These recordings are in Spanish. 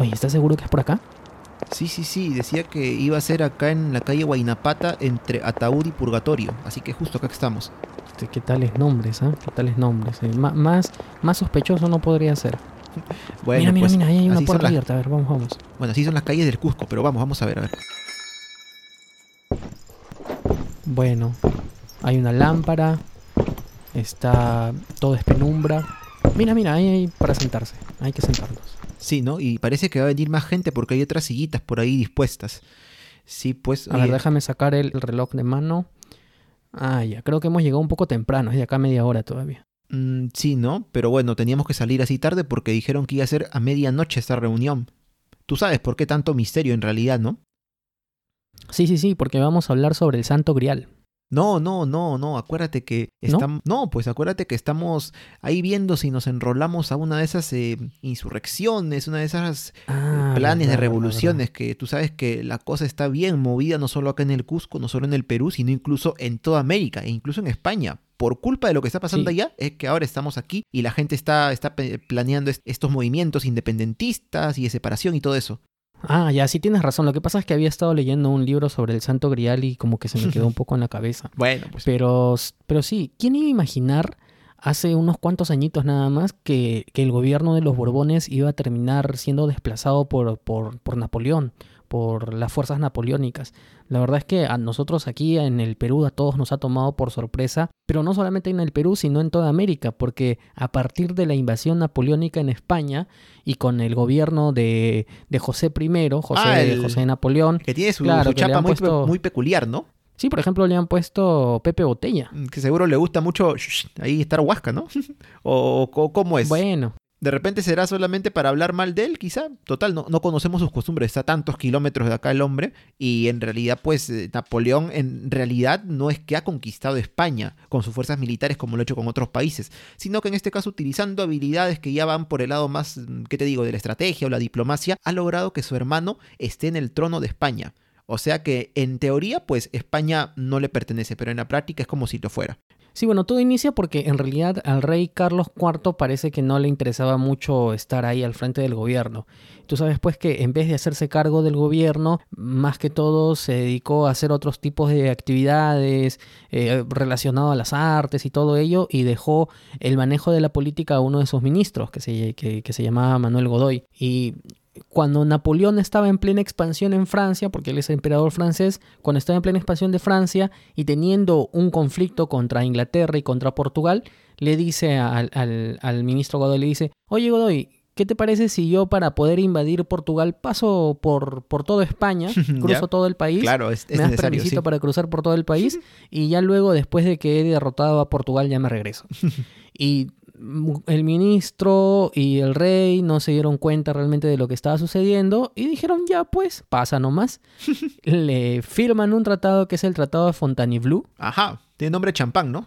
Oye, ¿estás seguro que es por acá? Sí, sí, sí, decía que iba a ser acá en la calle Guainapata entre Ataúd y Purgatorio, así que justo acá estamos. Este, ¿Qué tales nombres, ah? ¿Qué tales nombres? Eh, más, más sospechoso no podría ser. Bueno, mira, mira, pues, mira, ahí hay una puerta las- abierta. A ver, vamos, vamos. Bueno, así son las calles del Cusco, pero vamos, vamos a ver, a ver. Bueno, hay una lámpara. Está todo es penumbra. Mira, mira, ahí hay para sentarse. Hay que sentarnos. Sí, ¿no? Y parece que va a venir más gente porque hay otras sillitas por ahí dispuestas. Sí, pues... A ver, déjame sacar el reloj de mano. Ah, ya, creo que hemos llegado un poco temprano. Es de acá media hora todavía. mm, sí, ¿no? Pero bueno, teníamos que salir así tarde porque dijeron que iba a ser a medianoche esta reunión. Tú sabes por qué tanto misterio en realidad, ¿no? Sí, sí, sí, porque vamos a hablar sobre el Santo Grial. No, no, no, no, acuérdate que estamos... ¿No? pues acuérdate que estamos ahí viendo si nos enrolamos a una de esas eh, insurrecciones, una de esas Ah, planes de verdad, revoluciones, que tú sabes que la cosa está bien movida no solo acá en el Cusco, no solo en el Perú, sino incluso en toda América e incluso en España. Por culpa de lo que está pasando Sí. allá, es que ahora estamos aquí y la gente está, está planeando est- estos movimientos independentistas y de separación y todo eso. Ah, ya, sí tienes razón. Lo que pasa es que había estado leyendo un libro sobre el Santo Grial y como que se me quedó un poco en la cabeza. Bueno, pues Pero, pero sí, ¿quién iba a imaginar hace unos cuantos añitos nada más que, que el gobierno de los Borbones iba a terminar siendo desplazado por, por, por Napoleón, por las fuerzas napoleónicas? La verdad es que a nosotros aquí en el Perú a todos nos ha tomado por sorpresa, pero no solamente en el Perú, sino en toda América, porque a partir de la invasión napoleónica en España y con el gobierno de, de José I, José, Ah, el- José Napoleón, que tiene su, Claro, chapa muy, puesto- muy peculiar, ¿no? sí, por ejemplo, le han puesto Pepe Botella. Que seguro le gusta mucho ahí estar huasca, ¿no? o, o cómo es. Bueno, De repente será solamente para hablar mal de él, quizá. Total, no, no conocemos sus costumbres. Está tantos kilómetros de acá el hombre. Y en realidad, pues, eh, Napoleón en realidad no es que ha conquistado España con sus fuerzas militares como lo ha hecho con otros países, sino que en este caso, utilizando habilidades que ya van por el lado más, mm, ¿qué te digo?, de la estrategia o la diplomacia, ha logrado que su hermano esté en el trono de España. O sea que, en teoría, pues, España no le pertenece, pero en la práctica es como si lo fuera. Sí, bueno, todo inicia porque en realidad al rey Carlos IV parece que no le interesaba mucho estar ahí al frente del gobierno. Tú sabes pues que en vez de hacerse cargo del gobierno, más que todo se dedicó a hacer otros tipos de actividades eh, relacionadas a las artes y todo ello y dejó el manejo de la política a uno de sus ministros que se, que, que se llamaba Manuel Godoy. Y cuando Napoleón estaba en plena expansión en Francia, porque él es emperador francés, cuando estaba en plena expansión de Francia y teniendo un conflicto contra Inglaterra y contra Portugal, le dice al, al- al ministro Godoy, le dice, oye Godoy, ¿qué te parece si yo para poder invadir Portugal paso por, por toda España, cruzo todo el país? Claro, es, es me das permisito sí. para cruzar por todo el país y ya luego, después de que he derrotado a Portugal, ya me regreso. y el ministro y el rey no se dieron cuenta realmente de lo que estaba sucediendo y dijeron, ya pues, pasa nomás. Le firman un tratado que es el Tratado de Fontainebleau. Ajá, tiene nombre champán, ¿no?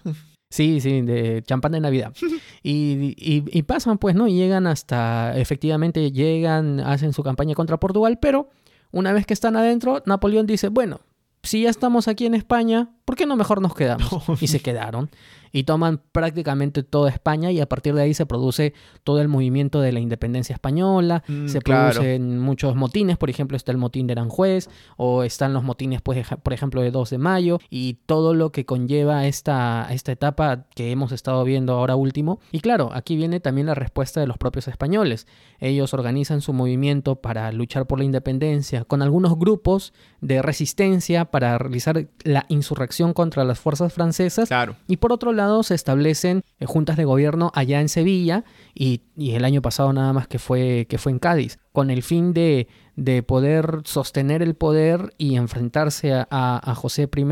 Sí, sí, de champán de Navidad. Y, y- y pasan, pues, ¿no? Y llegan hasta, efectivamente, llegan, hacen su campaña contra Portugal, pero una vez que están adentro, Napoleón dice, bueno, si ya estamos aquí en España, ¿por qué no mejor nos quedamos? Y se quedaron. Y toman prácticamente toda España y a partir de ahí se produce todo el movimiento de la independencia española, Mm, se claro. producen muchos motines, por ejemplo está el motín de Aranjuez o están los motines, pues, por ejemplo, de 2 de mayo y todo lo que conlleva esta, esta etapa que hemos estado viendo ahora último. Y claro, aquí viene también la respuesta de los propios españoles. Ellos organizan su movimiento para luchar por la independencia con algunos grupos de resistencia para realizar la insurrección contra las fuerzas francesas Claro. y por otro lado se establecen eh, juntas de gobierno allá en Sevilla y, y el año pasado nada más que fue, que fue en Cádiz, con el fin de, de poder sostener el poder y enfrentarse a, a- a José I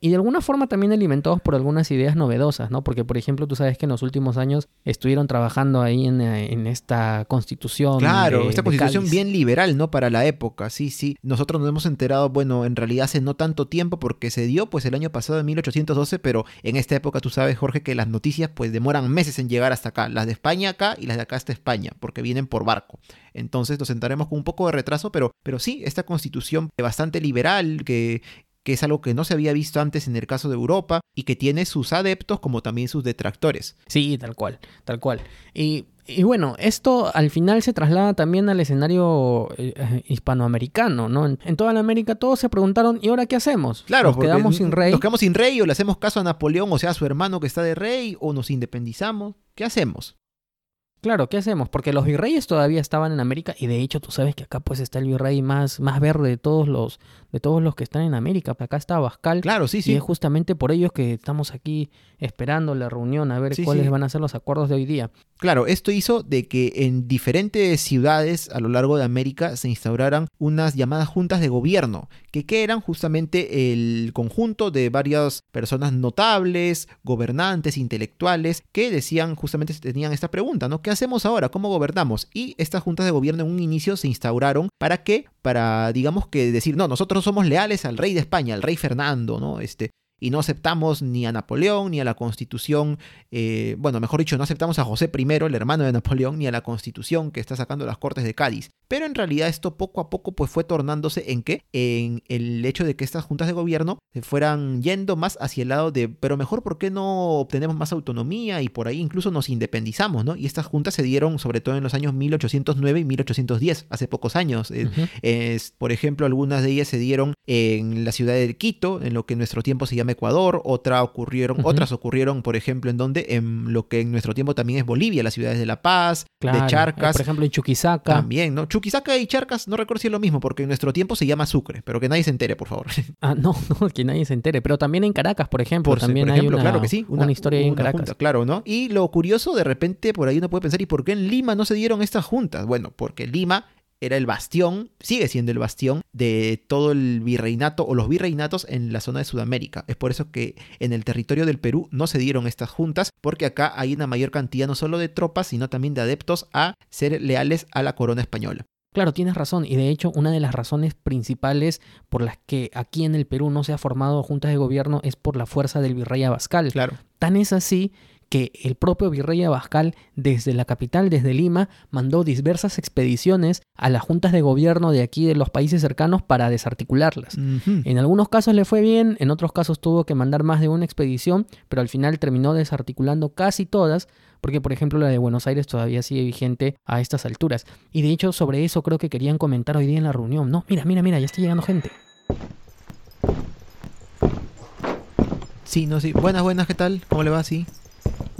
y de alguna forma también alimentados por algunas ideas novedosas, ¿no? Porque por ejemplo tú sabes que en los últimos años estuvieron trabajando ahí en, eh, en esta constitución. Claro, de- esta de constitución bien liberal, ¿no? Para la época, sí, sí. Nosotros nos hemos enterado, bueno, en realidad hace no tanto tiempo porque se dio pues el año pasado en 1812, pero en esta época tú sabes, Jorge, que las noticias pues demoran meses en llegar hasta acá. Las de España acá y las de acá hasta España, porque vienen por barco. Entonces nos sentaremos con un poco de retraso, pero, pero sí, esta constitución bastante liberal que que es algo que no se había visto antes en el caso de Europa y que tiene sus adeptos como también sus detractores. Sí, tal cual, tal cual. Y Y bueno, esto al final se traslada también al escenario eh, hispanoamericano, ¿no? En, en toda la América todos se preguntaron, ¿y ahora qué hacemos? Claro, nos quedamos sin rey. Nos quedamos sin rey o le hacemos caso a Napoleón, o sea, a su hermano que está de rey, o nos independizamos. ¿Qué hacemos? Claro, ¿qué hacemos? Porque los virreyes todavía estaban en América y de hecho tú sabes que acá pues está el virrey más, más verde de todos los de todos los que están en América. Acá está Abascal. Claro, sí, Y sí. es justamente por ellos que estamos aquí esperando la reunión a ver Sí, cuáles sí. van a ser los acuerdos de hoy día. Claro, esto hizo de que en diferentes ciudades a lo largo de América se instauraran unas llamadas juntas de gobierno, que, que eran justamente el conjunto de varias personas notables, gobernantes, intelectuales, que decían justamente tenían esta pregunta, ¿no? ¿Qué hacemos ahora? ¿Cómo gobernamos? Y estas juntas de gobierno en un inicio se instauraron para qué? Para, digamos que decir, no, nosotros somos leales al rey de España, al rey Fernando, ¿no? Este, y no aceptamos ni a Napoleón, ni a la constitución, eh, bueno, mejor dicho, no aceptamos a José I, el hermano de Napoleón, ni a la constitución que está sacando las Cortes de Cádiz. Pero en realidad esto poco a poco pues fue tornándose en qué? En el hecho de que estas juntas de gobierno se fueran yendo más hacia el lado de, pero mejor, ¿por qué no obtenemos más autonomía? Y por ahí incluso nos independizamos, ¿no? Y estas juntas se dieron sobre todo en los años 1809 y 1810, hace pocos años. Eh, por ejemplo, algunas de ellas se dieron en la ciudad de Quito, en lo que en nuestro tiempo se llama Ecuador, otra ocurrieron, otras ocurrieron, por ejemplo, en donde en lo que en nuestro tiempo también es Bolivia, las ciudades de La Paz, Claro. de Eh, Charcas. Por ejemplo, en Chuquisaca. También, ¿no? Chuquisaca y Charcas, no recuerdo si es lo mismo, porque en nuestro tiempo se llama Sucre, pero que nadie se entere, por favor. Ah, no, no, que nadie se entere. Pero también en Caracas, por ejemplo, Por, también por ejemplo, hay una, claro que sí. una, historia ahí en una Caracas. junta, claro, ¿no? Y lo curioso, de repente, por ahí uno puede pensar, ¿y por qué en Lima no se dieron estas juntas? Bueno, porque Lima era el bastión, sigue siendo el bastión de todo el virreinato o los virreinatos en la zona de Sudamérica. Es por eso que en el territorio del Perú no se dieron estas juntas, porque acá hay una mayor cantidad no solo de tropas, sino también de adeptos a ser leales a la corona española. Claro, tienes razón. Y de hecho, una de las razones principales por las que aquí en el Perú no se ha formado juntas de gobierno es por la fuerza del virrey Abascal. Claro. Tan es así que el propio virrey Abascal, desde la capital, desde Lima, mandó diversas expediciones a las juntas de gobierno de aquí de los países cercanos para desarticularlas. En algunos casos le fue bien, en otros casos tuvo que mandar más de una expedición, pero al final terminó desarticulando casi todas, porque por ejemplo la de Buenos Aires todavía sigue vigente a estas alturas. Y de hecho sobre eso creo que querían comentar hoy día en la reunión. No, mira, mira, mira, ya está llegando gente. Sí, no, sí. Buenas, buenas, ¿qué tal? ¿Cómo le va? Sí.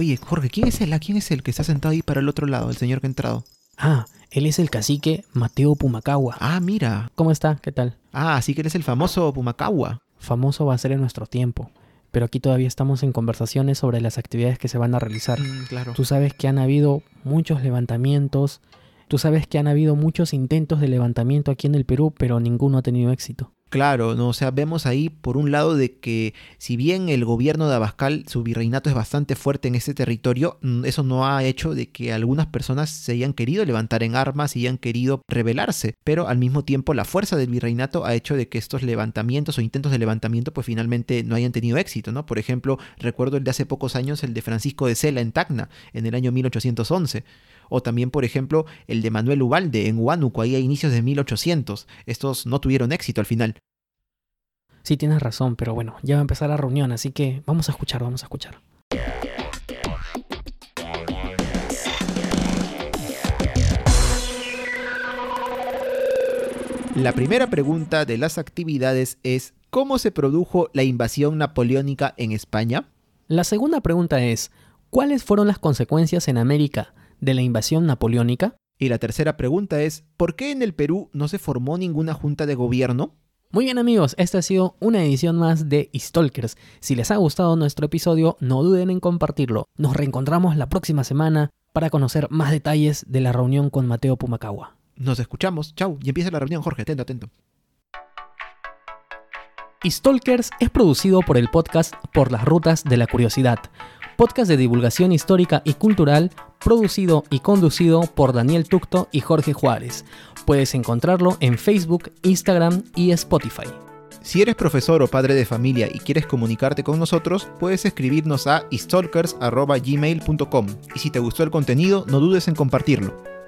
Oye, Jorge, ¿quién es él? ¿A quién es el que está sentado ahí para el otro lado? El señor que ha entrado. Ah, él es el cacique Mateo Pumacagua. Ah, mira. ¿Cómo está? ¿Qué tal? Ah, así que eres el famoso Pumacagua. Famoso va a ser en nuestro tiempo, pero aquí todavía estamos en conversaciones sobre las actividades que se van a realizar. Mm, claro. Tú sabes que han habido muchos levantamientos, tú sabes que han habido muchos intentos de levantamiento aquí en el Perú, pero ninguno ha tenido éxito. Claro, ¿no? O sea, vemos ahí por un lado de que si bien el gobierno de Abascal, su virreinato es bastante fuerte en ese territorio, mm, eso no ha hecho de que algunas personas se hayan querido levantar en armas y hayan querido rebelarse, pero al mismo tiempo la fuerza del virreinato ha hecho de que estos levantamientos o intentos de levantamiento pues finalmente no hayan tenido éxito, ¿no? Por ejemplo, recuerdo el de hace pocos años, el de Francisco de Sela en Tacna, en el año 1811. O también, por ejemplo, el de Manuel Ubalde en Huánuco, ahí a inicios de 1800. Estos no tuvieron éxito al final. Sí, tienes razón, pero bueno, ya va a empezar la reunión, así que vamos a escuchar, vamos a escuchar. La primera pregunta de las actividades es ¿cómo se produjo la invasión napoleónica en España? La segunda pregunta es, ¿cuáles fueron las consecuencias en América de la invasión napoleónica? Y la tercera pregunta es ¿por qué en el Perú no se formó ninguna junta de gobierno? Muy bien amigos, esta ha sido una edición más de Stalkers. Si les ha gustado nuestro episodio, no duden en compartirlo. Nos reencontramos la próxima semana para conocer más detalles de la reunión con Mateo Pumacagua. Nos escuchamos, chau, y empieza la reunión, Jorge, atento, atento. Stalkers es producido por el podcast Por las Rutas de la Curiosidad, podcast de divulgación histórica y cultural producido y conducido por Daniel Tucto y Jorge Juárez. Puedes encontrarlo en Facebook, Instagram y Spotify. Si eres profesor o padre de familia y quieres comunicarte con nosotros, puedes escribirnos a stalkers.gmail.com y si te gustó el contenido, no dudes en compartirlo.